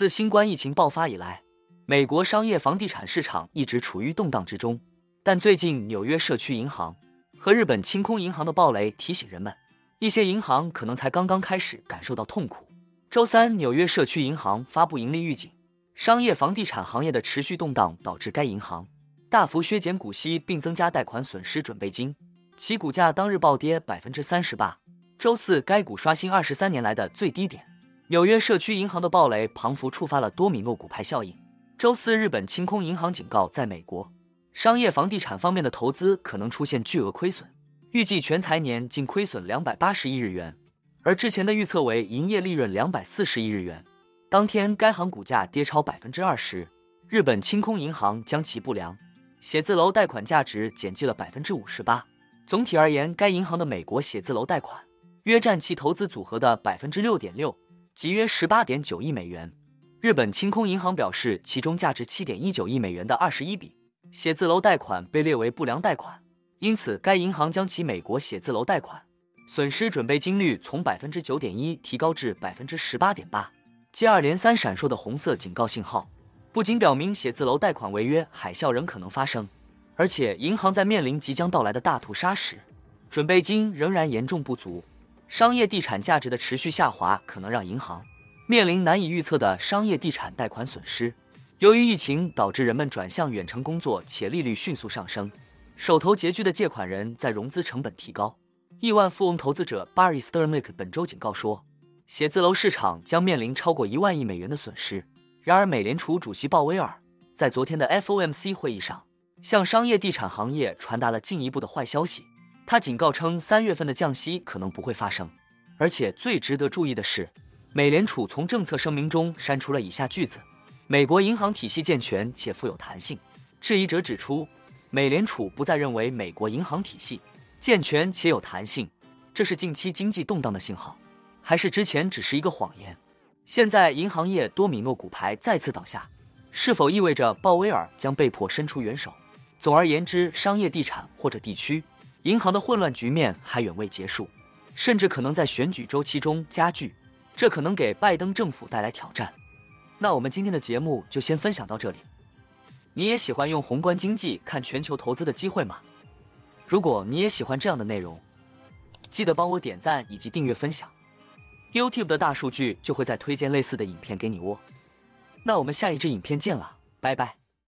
自新冠疫情爆发以来，美国商业房地产市场一直处于动荡之中。但最近，纽约社区银行和日本清空银行的暴雷提醒人们，一些银行可能才刚刚开始感受到痛苦。周三，纽约社区银行发布盈利预警，商业房地产行业的持续动荡导致该银行大幅削减股息，并增加贷款损失准备金，其股价当日暴跌百分之三十八。周四，该股刷新二十三年来的最低点。纽约社区银行的暴雷庞佛触发了多米诺骨牌效应。周四，日本清空银行警告，在美国商业房地产方面的投资可能出现巨额亏损，预计全财年净亏损两百八十亿日元，而之前的预测为营业利润两百四十亿日元。当天，该行股价跌超百分之二十。日本清空银行将其不良写字楼贷款价值减记了百分之五十八。总体而言，该银行的美国写字楼贷款约占其投资组合的百分之六点六。即约十八点九亿美元。日本清空银行表示，其中价值七点一九亿美元的二十一笔写字楼贷款被列为不良贷款，因此该银行将其美国写字楼贷款损失准备金率从百分之九点一提高至百分之十八点八。接二连三闪烁的红色警告信号，不仅表明写字楼贷款违约海啸仍可能发生，而且银行在面临即将到来的大屠杀时，准备金仍然严重不足。商业地产价值的持续下滑，可能让银行面临难以预测的商业地产贷款损失。由于疫情导致人们转向远程工作，且利率迅速上升，手头拮据的借款人在融资成本提高。亿万富翁投资者 Barry Sternlick 本周警告说，写字楼市场将面临超过一万亿美元的损失。然而，美联储主席鲍威尔在昨天的 FOMC 会议上，向商业地产行业传达了进一步的坏消息。他警告称，三月份的降息可能不会发生，而且最值得注意的是，美联储从政策声明中删除了以下句子：“美国银行体系健全且富有弹性。”质疑者指出，美联储不再认为美国银行体系健全且有弹性，这是近期经济动荡的信号，还是之前只是一个谎言？现在银行业多米诺骨牌再次倒下，是否意味着鲍威尔将被迫伸出援手？总而言之，商业地产或者地区。银行的混乱局面还远未结束，甚至可能在选举周期中加剧，这可能给拜登政府带来挑战。那我们今天的节目就先分享到这里。你也喜欢用宏观经济看全球投资的机会吗？如果你也喜欢这样的内容，记得帮我点赞以及订阅分享，YouTube 的大数据就会再推荐类似的影片给你哦。那我们下一支影片见了，拜拜。